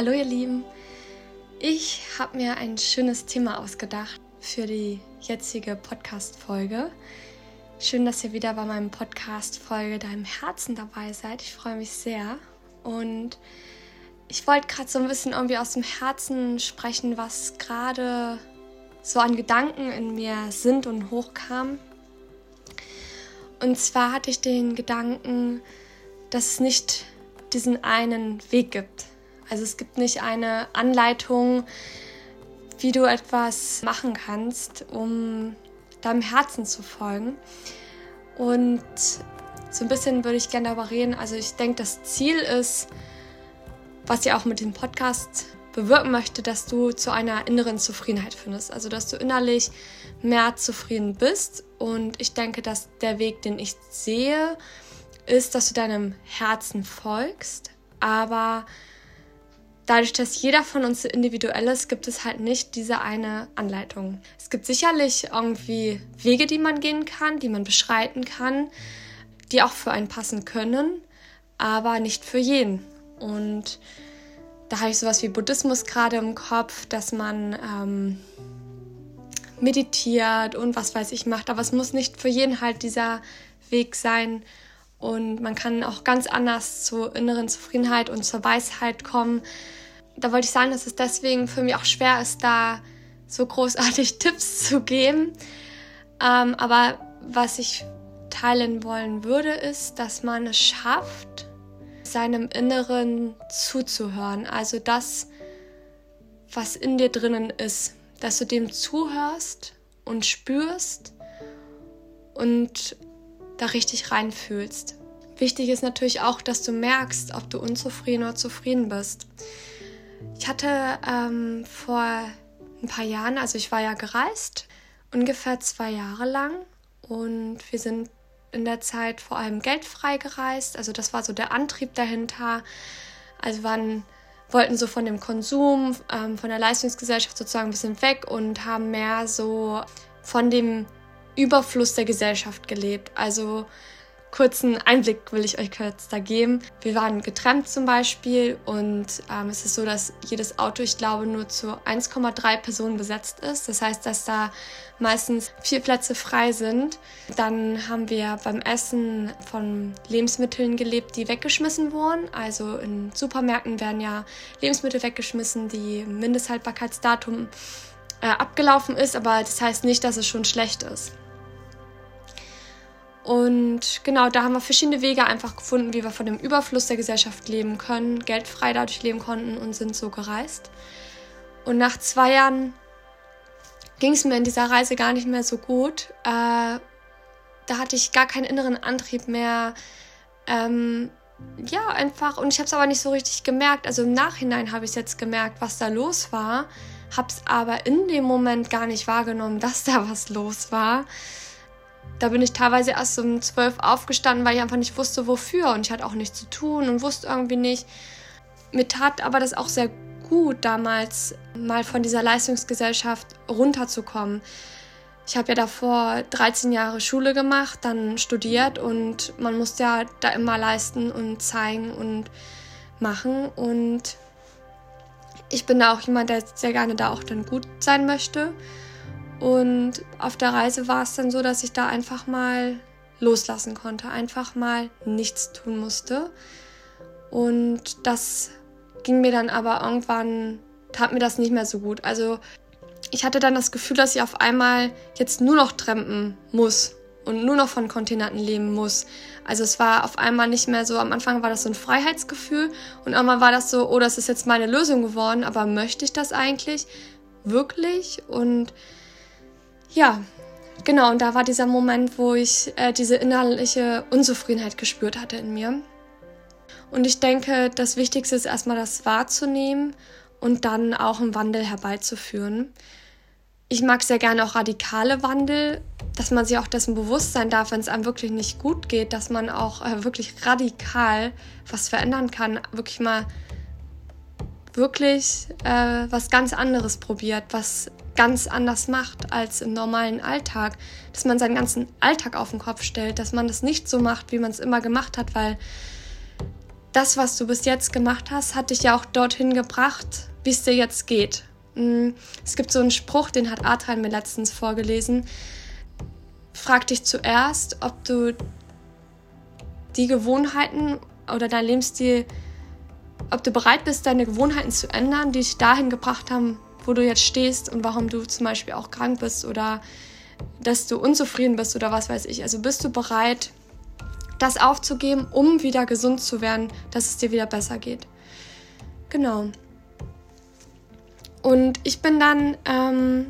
Hallo ihr Lieben, ich habe mir ein schönes Thema ausgedacht für die jetzige Podcast-Folge. Schön, dass ihr wieder bei meinem Podcast-Folge Deinem Herzen dabei seid. Ich freue mich sehr. Und ich wollte gerade so ein bisschen irgendwie aus dem Herzen sprechen, was gerade so an Gedanken in mir sind und hochkam. Und zwar hatte ich den Gedanken, dass es nicht diesen einen Weg gibt. Also es gibt nicht eine Anleitung, wie du etwas machen kannst, um deinem Herzen zu folgen. Und so ein bisschen würde ich gerne darüber reden. Also ich denke, das Ziel ist, was ich auch mit dem Podcast bewirken möchte, dass du zu einer inneren Zufriedenheit findest. Also dass du innerlich mehr zufrieden bist. Und ich denke, dass der Weg, den ich sehe, ist, dass du deinem Herzen folgst, aber dadurch, dass jeder von uns individuell ist, gibt es halt nicht diese eine Anleitung. Es gibt sicherlich irgendwie Wege, die man gehen kann, die man beschreiten kann, die auch für einen passen können, aber nicht für jeden. Und da habe ich sowas wie Buddhismus gerade im Kopf, dass man ähm, meditiert und was weiß ich macht, aber es muss nicht für jeden halt dieser Weg sein. Und man kann auch ganz anders zur inneren Zufriedenheit und zur Weisheit kommen. Da wollte ich sagen, dass es deswegen für mich auch schwer ist, da so großartig Tipps zu geben. Ähm, aber was ich teilen wollen würde, ist, dass man es schafft, seinem Inneren zuzuhören. Also das, was in dir drinnen ist, dass du dem zuhörst und spürst und da richtig reinfühlst. Wichtig ist natürlich auch, dass du merkst, ob du unzufrieden oder zufrieden bist. Ich hatte ähm, vor ein paar Jahren, also ich war ja gereist, ungefähr zwei Jahre lang und wir sind in der Zeit vor allem geldfrei gereist. Also das war so der Antrieb dahinter. Also waren, wollten so von dem Konsum, ähm, von der Leistungsgesellschaft sozusagen ein bisschen weg und haben mehr so von dem Überfluss der Gesellschaft gelebt. Also kurzen Einblick will ich euch kurz da geben. Wir waren getrennt zum Beispiel und ähm, es ist so, dass jedes Auto, ich glaube, nur zu 1,3 Personen besetzt ist. Das heißt, dass da meistens vier Plätze frei sind. Dann haben wir beim Essen von Lebensmitteln gelebt, die weggeschmissen wurden. Also in Supermärkten werden ja Lebensmittel weggeschmissen, die Mindesthaltbarkeitsdatum äh, abgelaufen ist, aber das heißt nicht, dass es schon schlecht ist. Und genau, da haben wir verschiedene Wege einfach gefunden, wie wir von dem Überfluss der Gesellschaft leben können, geldfrei dadurch leben konnten und sind so gereist. Und nach zwei Jahren ging es mir in dieser Reise gar nicht mehr so gut. Äh, da hatte ich gar keinen inneren Antrieb mehr. Ähm, ja, einfach. Und ich habe es aber nicht so richtig gemerkt. Also im Nachhinein habe ich jetzt gemerkt, was da los war. Habe es aber in dem Moment gar nicht wahrgenommen, dass da was los war da bin ich teilweise erst um zwölf aufgestanden, weil ich einfach nicht wusste, wofür. Und ich hatte auch nichts zu tun und wusste irgendwie nicht. Mir tat aber das auch sehr gut, damals mal von dieser Leistungsgesellschaft runterzukommen. Ich habe ja davor 13 Jahre Schule gemacht, dann studiert und man musste ja da immer leisten und zeigen und machen. Und ich bin da auch jemand, der sehr gerne da auch dann gut sein möchte. Und auf der Reise war es dann so, dass ich da einfach mal loslassen konnte, einfach mal nichts tun musste. Und das ging mir dann aber irgendwann, tat mir das nicht mehr so gut. Also ich hatte dann das Gefühl, dass ich auf einmal jetzt nur noch trampen muss und nur noch von Kontinenten leben muss. Also es war auf einmal nicht mehr so, am Anfang war das so ein Freiheitsgefühl und irgendwann war das so, oh, das ist jetzt meine Lösung geworden, aber möchte ich das eigentlich wirklich? Und ja, genau, und da war dieser Moment, wo ich äh, diese innerliche Unzufriedenheit gespürt hatte in mir. Und ich denke, das Wichtigste ist erstmal das wahrzunehmen und dann auch einen Wandel herbeizuführen. Ich mag sehr gerne auch radikale Wandel, dass man sich auch dessen bewusst sein darf, wenn es einem wirklich nicht gut geht, dass man auch äh, wirklich radikal was verändern kann, wirklich mal wirklich äh, was ganz anderes probiert, was ganz anders macht als im normalen Alltag, dass man seinen ganzen Alltag auf den Kopf stellt, dass man das nicht so macht, wie man es immer gemacht hat, weil das, was du bis jetzt gemacht hast, hat dich ja auch dorthin gebracht, wie es dir jetzt geht. Mm, es gibt so einen Spruch, den hat Adrian mir letztens vorgelesen. Frag dich zuerst, ob du die Gewohnheiten oder dein Lebensstil, ob du bereit bist, deine Gewohnheiten zu ändern, die dich dahin gebracht haben, wo du jetzt stehst und warum du zum Beispiel auch krank bist oder dass du unzufrieden bist oder was weiß ich. Also bist du bereit, das aufzugeben, um wieder gesund zu werden, dass es dir wieder besser geht. Genau. Und ich bin dann, ähm,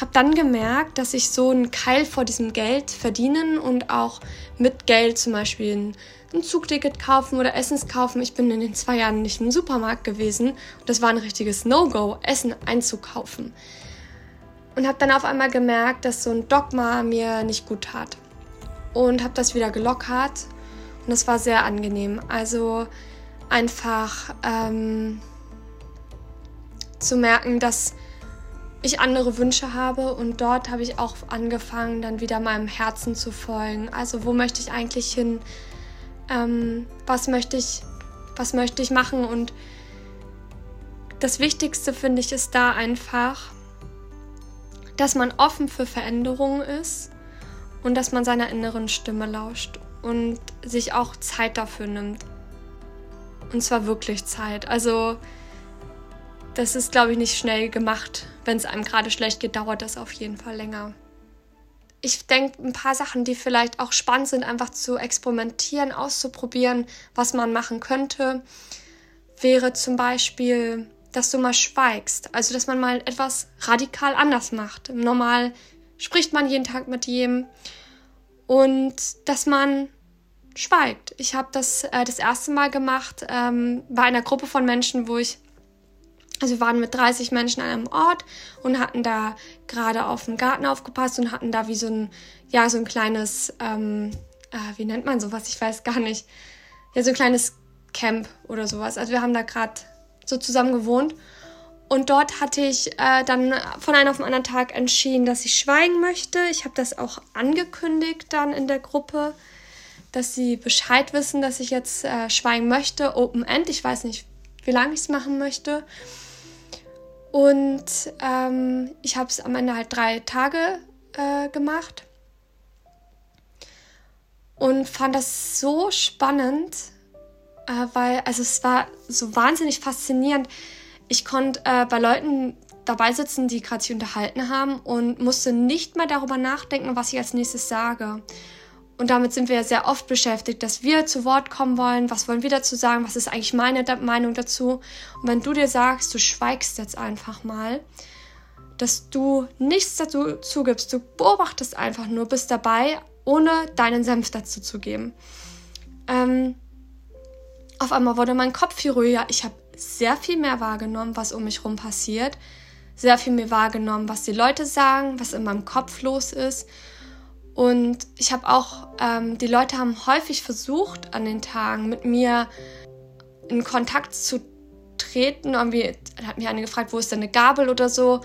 habe dann gemerkt, dass ich so einen Keil vor diesem Geld verdienen und auch mit Geld zum Beispiel ein, ein Zugticket kaufen oder Essens kaufen. Ich bin in den zwei Jahren nicht im Supermarkt gewesen und das war ein richtiges No-Go, Essen einzukaufen. Und habe dann auf einmal gemerkt, dass so ein Dogma mir nicht gut tat. Und habe das wieder gelockert und das war sehr angenehm. Also einfach ähm, zu merken, dass ich andere Wünsche habe und dort habe ich auch angefangen, dann wieder meinem Herzen zu folgen. Also wo möchte ich eigentlich hin? Ähm, was möchte ich, was möchte ich machen? Und das Wichtigste finde ich ist da einfach, dass man offen für Veränderungen ist und dass man seiner inneren Stimme lauscht und sich auch Zeit dafür nimmt. Und zwar wirklich Zeit. Also das ist, glaube ich, nicht schnell gemacht. Wenn es einem gerade schlecht geht, dauert das auf jeden Fall länger. Ich denke, ein paar Sachen, die vielleicht auch spannend sind, einfach zu experimentieren, auszuprobieren, was man machen könnte, wäre zum Beispiel, dass du mal schweigst. Also, dass man mal etwas radikal anders macht. Normal spricht man jeden Tag mit jedem und dass man schweigt. Ich habe das äh, das erste Mal gemacht ähm, bei einer Gruppe von Menschen, wo ich also wir waren mit 30 Menschen an einem Ort und hatten da gerade auf den Garten aufgepasst und hatten da wie so ein, ja, so ein kleines, ähm, äh, wie nennt man sowas? Ich weiß gar nicht. Ja, so ein kleines Camp oder sowas. Also wir haben da gerade so zusammen gewohnt. Und dort hatte ich äh, dann von einem auf den anderen Tag entschieden, dass ich schweigen möchte. Ich habe das auch angekündigt dann in der Gruppe, dass sie Bescheid wissen, dass ich jetzt äh, schweigen möchte. Open End. Ich weiß nicht, wie lange ich es machen möchte. Und ähm, ich habe es am Ende halt drei Tage äh, gemacht und fand das so spannend, äh, weil also es war so wahnsinnig faszinierend. Ich konnte äh, bei Leuten dabei sitzen, die gerade sich unterhalten haben und musste nicht mehr darüber nachdenken, was ich als nächstes sage. Und damit sind wir ja sehr oft beschäftigt, dass wir zu Wort kommen wollen. Was wollen wir dazu sagen? Was ist eigentlich meine Meinung dazu? Und wenn du dir sagst, du schweigst jetzt einfach mal, dass du nichts dazu zugibst, du beobachtest einfach nur, bist dabei, ohne deinen Senf dazu zu geben. Ähm, auf einmal wurde mein Kopf viel ruhiger. Ich habe sehr viel mehr wahrgenommen, was um mich herum passiert. Sehr viel mehr wahrgenommen, was die Leute sagen, was in meinem Kopf los ist. Und ich habe auch, ähm, die Leute haben häufig versucht an den Tagen mit mir in Kontakt zu treten. Irgendwie hat mich eine gefragt, wo ist denn eine Gabel oder so.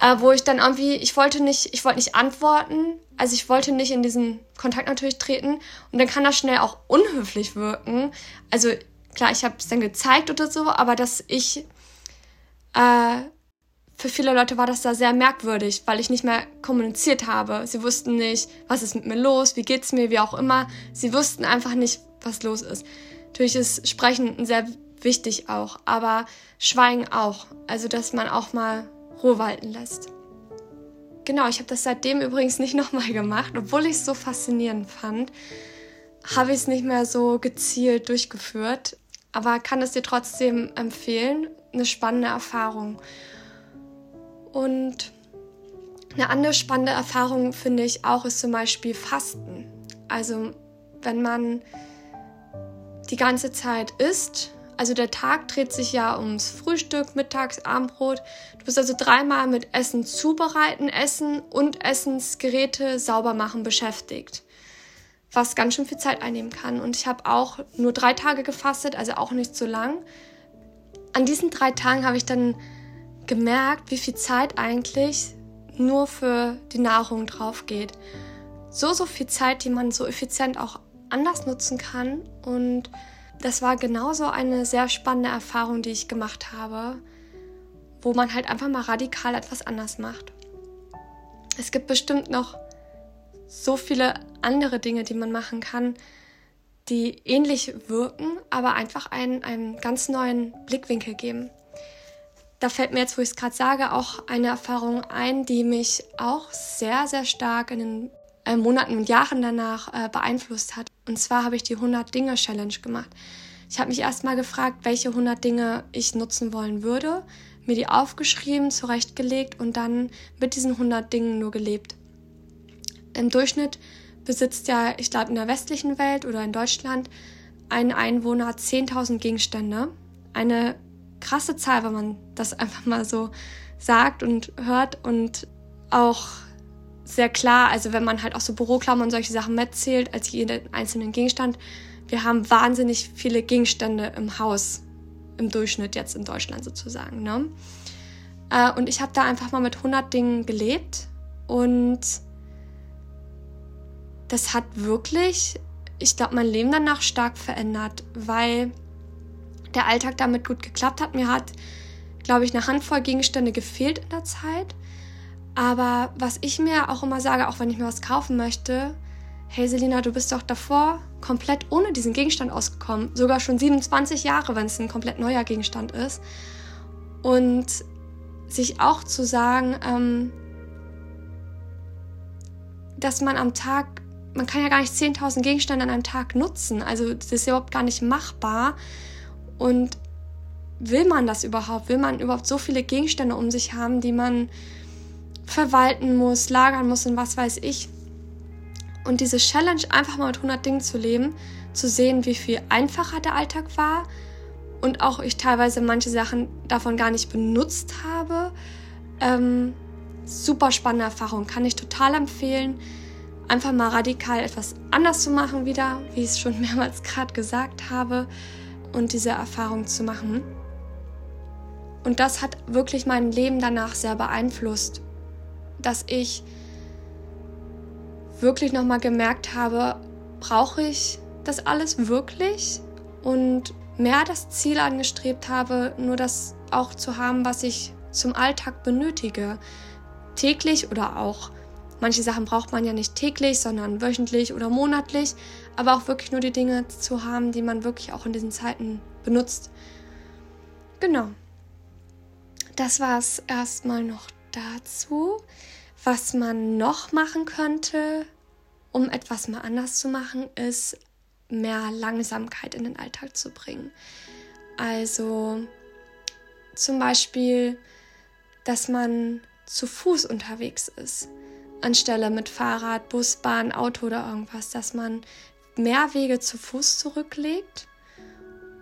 Äh, wo ich dann irgendwie, ich wollte nicht, ich wollte nicht antworten. Also ich wollte nicht in diesen Kontakt natürlich treten. Und dann kann das schnell auch unhöflich wirken. Also klar, ich habe es dann gezeigt oder so, aber dass ich äh, für viele Leute war das da sehr merkwürdig, weil ich nicht mehr kommuniziert habe. Sie wussten nicht, was ist mit mir los, wie geht's mir, wie auch immer. Sie wussten einfach nicht, was los ist. Natürlich ist Sprechen sehr wichtig auch, aber Schweigen auch. Also, dass man auch mal Ruhe walten lässt. Genau, ich habe das seitdem übrigens nicht nochmal gemacht, obwohl ich es so faszinierend fand. Habe ich es nicht mehr so gezielt durchgeführt, aber kann es dir trotzdem empfehlen. Eine spannende Erfahrung. Und eine andere spannende Erfahrung finde ich auch ist zum Beispiel Fasten. Also wenn man die ganze Zeit isst, also der Tag dreht sich ja ums Frühstück, Mittags, Abendbrot. Du bist also dreimal mit Essen zubereiten, Essen und Essensgeräte sauber machen beschäftigt. Was ganz schön viel Zeit einnehmen kann. Und ich habe auch nur drei Tage gefastet, also auch nicht so lang. An diesen drei Tagen habe ich dann gemerkt, wie viel Zeit eigentlich nur für die Nahrung drauf geht. So, so viel Zeit, die man so effizient auch anders nutzen kann und das war genauso eine sehr spannende Erfahrung, die ich gemacht habe, wo man halt einfach mal radikal etwas anders macht. Es gibt bestimmt noch so viele andere Dinge, die man machen kann, die ähnlich wirken, aber einfach einen, einen ganz neuen Blickwinkel geben. Da fällt mir jetzt, wo ich es gerade sage, auch eine Erfahrung ein, die mich auch sehr, sehr stark in den äh, Monaten und Jahren danach äh, beeinflusst hat. Und zwar habe ich die 100 Dinge Challenge gemacht. Ich habe mich erstmal gefragt, welche 100 Dinge ich nutzen wollen würde, mir die aufgeschrieben, zurechtgelegt und dann mit diesen 100 Dingen nur gelebt. Im Durchschnitt besitzt ja, ich glaube, in der westlichen Welt oder in Deutschland ein Einwohner 10.000 Gegenstände. Eine krasse Zahl, wenn man das einfach mal so sagt und hört und auch sehr klar, also wenn man halt auch so Büroklammern und solche Sachen mitzählt, als jeden einzelnen Gegenstand. Wir haben wahnsinnig viele Gegenstände im Haus, im Durchschnitt jetzt in Deutschland sozusagen. Ne? Äh, und ich habe da einfach mal mit 100 Dingen gelebt und das hat wirklich, ich glaube, mein Leben danach stark verändert, weil der Alltag damit gut geklappt hat. Mir hat, glaube ich, eine Handvoll Gegenstände gefehlt in der Zeit. Aber was ich mir auch immer sage, auch wenn ich mir was kaufen möchte, hey Selina, du bist doch davor komplett ohne diesen Gegenstand ausgekommen. Sogar schon 27 Jahre, wenn es ein komplett neuer Gegenstand ist. Und sich auch zu sagen, ähm, dass man am Tag, man kann ja gar nicht 10.000 Gegenstände an einem Tag nutzen. Also das ist überhaupt gar nicht machbar. Und will man das überhaupt? Will man überhaupt so viele Gegenstände um sich haben, die man verwalten muss, lagern muss und was weiß ich. Und diese Challenge, einfach mal mit 100 Dingen zu leben, zu sehen, wie viel einfacher der Alltag war und auch ich teilweise manche Sachen davon gar nicht benutzt habe. Ähm, super spannende Erfahrung, kann ich total empfehlen. Einfach mal radikal etwas anders zu machen wieder, wie ich es schon mehrmals gerade gesagt habe, und diese Erfahrung zu machen. Und das hat wirklich mein Leben danach sehr beeinflusst dass ich wirklich nochmal gemerkt habe, brauche ich das alles wirklich? Und mehr das Ziel angestrebt habe, nur das auch zu haben, was ich zum Alltag benötige. Täglich oder auch, manche Sachen braucht man ja nicht täglich, sondern wöchentlich oder monatlich, aber auch wirklich nur die Dinge zu haben, die man wirklich auch in diesen Zeiten benutzt. Genau. Das war es erstmal noch dazu. Was man noch machen könnte, um etwas mal anders zu machen, ist mehr Langsamkeit in den Alltag zu bringen. Also zum Beispiel, dass man zu Fuß unterwegs ist, anstelle mit Fahrrad, Bus, Bahn, Auto oder irgendwas, dass man mehr Wege zu Fuß zurücklegt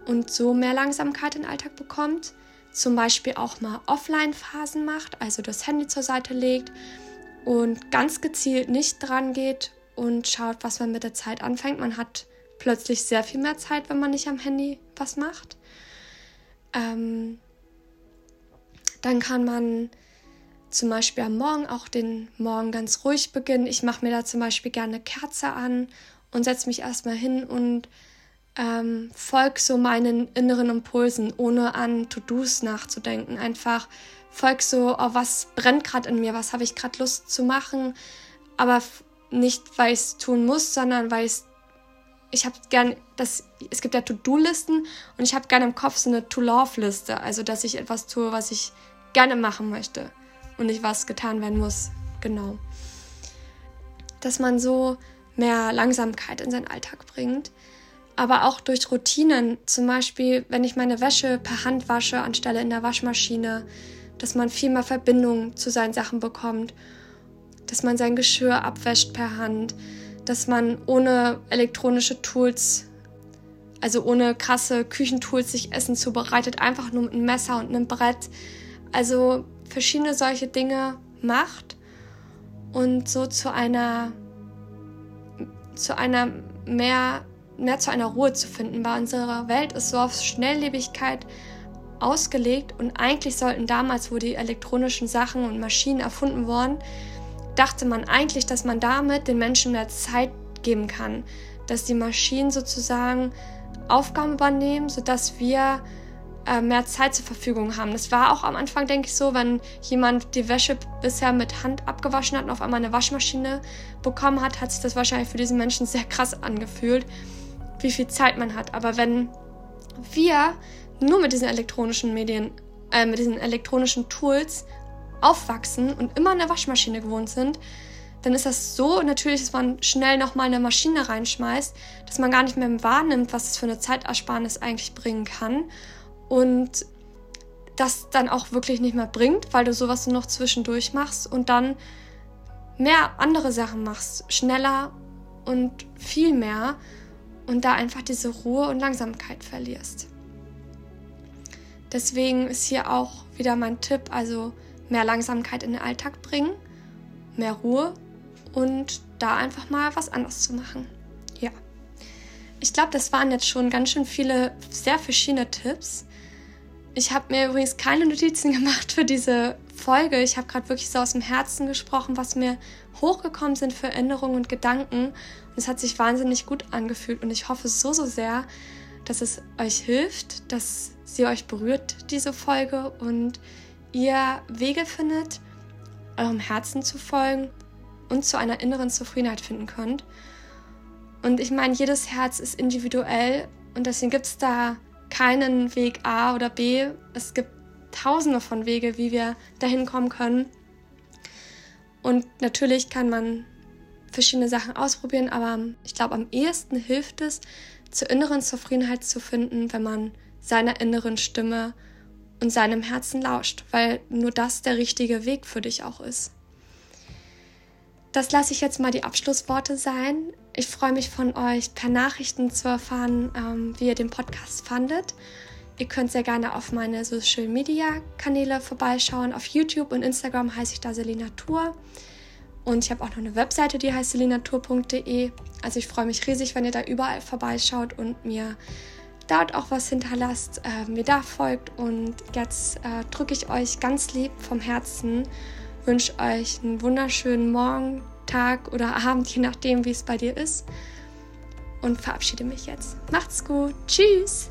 und so mehr Langsamkeit in den Alltag bekommt zum Beispiel auch mal Offline-Phasen macht, also das Handy zur Seite legt und ganz gezielt nicht dran geht und schaut, was man mit der Zeit anfängt. Man hat plötzlich sehr viel mehr Zeit, wenn man nicht am Handy was macht. Ähm, dann kann man zum Beispiel am Morgen auch den Morgen ganz ruhig beginnen. Ich mache mir da zum Beispiel gerne eine Kerze an und setze mich erstmal hin und ähm, folg so meinen inneren Impulsen, ohne an To-Dos nachzudenken. Einfach folg so, oh, was brennt gerade in mir, was habe ich gerade Lust zu machen, aber nicht, weil ich es tun muss, sondern weil ich ich habe gern das es gibt ja To-Do-Listen und ich habe gerne im Kopf so eine To-Love-Liste, also dass ich etwas tue, was ich gerne machen möchte und nicht was getan werden muss. Genau. Dass man so mehr Langsamkeit in seinen Alltag bringt aber auch durch Routinen. Zum Beispiel, wenn ich meine Wäsche per Hand wasche, anstelle in der Waschmaschine, dass man viel mehr Verbindung zu seinen Sachen bekommt, dass man sein Geschirr abwäscht per Hand, dass man ohne elektronische Tools, also ohne krasse Küchentools sich Essen zubereitet, einfach nur mit einem Messer und einem Brett. Also verschiedene solche Dinge macht und so zu einer zu einer mehr mehr zu einer Ruhe zu finden, weil unsere Welt ist so auf Schnelllebigkeit ausgelegt und eigentlich sollten damals, wo die elektronischen Sachen und Maschinen erfunden wurden, dachte man eigentlich, dass man damit den Menschen mehr Zeit geben kann, dass die Maschinen sozusagen Aufgaben übernehmen, sodass wir äh, mehr Zeit zur Verfügung haben. Das war auch am Anfang, denke ich, so, wenn jemand die Wäsche bisher mit Hand abgewaschen hat und auf einmal eine Waschmaschine bekommen hat, hat sich das wahrscheinlich für diesen Menschen sehr krass angefühlt, wie viel Zeit man hat. Aber wenn wir nur mit diesen elektronischen Medien, äh, mit diesen elektronischen Tools aufwachsen und immer eine Waschmaschine gewohnt sind, dann ist das so natürlich, dass man schnell nochmal eine Maschine reinschmeißt, dass man gar nicht mehr wahrnimmt, was es für eine Zeitersparnis eigentlich bringen kann und das dann auch wirklich nicht mehr bringt, weil du sowas nur noch zwischendurch machst und dann mehr andere Sachen machst, schneller und viel mehr und da einfach diese Ruhe und Langsamkeit verlierst. Deswegen ist hier auch wieder mein Tipp, also mehr Langsamkeit in den Alltag bringen, mehr Ruhe und da einfach mal was anderes zu machen. Ja. Ich glaube, das waren jetzt schon ganz schön viele sehr verschiedene Tipps. Ich habe mir übrigens keine Notizen gemacht für diese Folge. Ich habe gerade wirklich so aus dem Herzen gesprochen, was mir hochgekommen sind für Erinnerungen und Gedanken. Und es hat sich wahnsinnig gut angefühlt. Und ich hoffe so, so sehr, dass es euch hilft, dass sie euch berührt, diese Folge, und ihr Wege findet, eurem Herzen zu folgen und zu einer inneren Zufriedenheit finden könnt. Und ich meine, jedes Herz ist individuell und deswegen gibt es da keinen Weg A oder B. Es gibt tausende von Wege, wie wir dahin kommen können. Und natürlich kann man verschiedene Sachen ausprobieren, aber ich glaube, am ehesten hilft es, zur inneren Zufriedenheit zu finden, wenn man seiner inneren Stimme und seinem Herzen lauscht, weil nur das der richtige Weg für dich auch ist. Das lasse ich jetzt mal die Abschlussworte sein. Ich freue mich von euch per Nachrichten zu erfahren, ähm, wie ihr den Podcast fandet. Ihr könnt sehr gerne auf meine Social Media Kanäle vorbeischauen. Auf YouTube und Instagram heiße ich da Selina Tour. Und ich habe auch noch eine Webseite, die heißt selinatur.de. Also ich freue mich riesig, wenn ihr da überall vorbeischaut und mir dort auch was hinterlasst, äh, mir da folgt. Und jetzt äh, drücke ich euch ganz lieb vom Herzen, wünsche euch einen wunderschönen Morgen, Tag oder Abend, je nachdem, wie es bei dir ist. Und verabschiede mich jetzt. Macht's gut. Tschüss.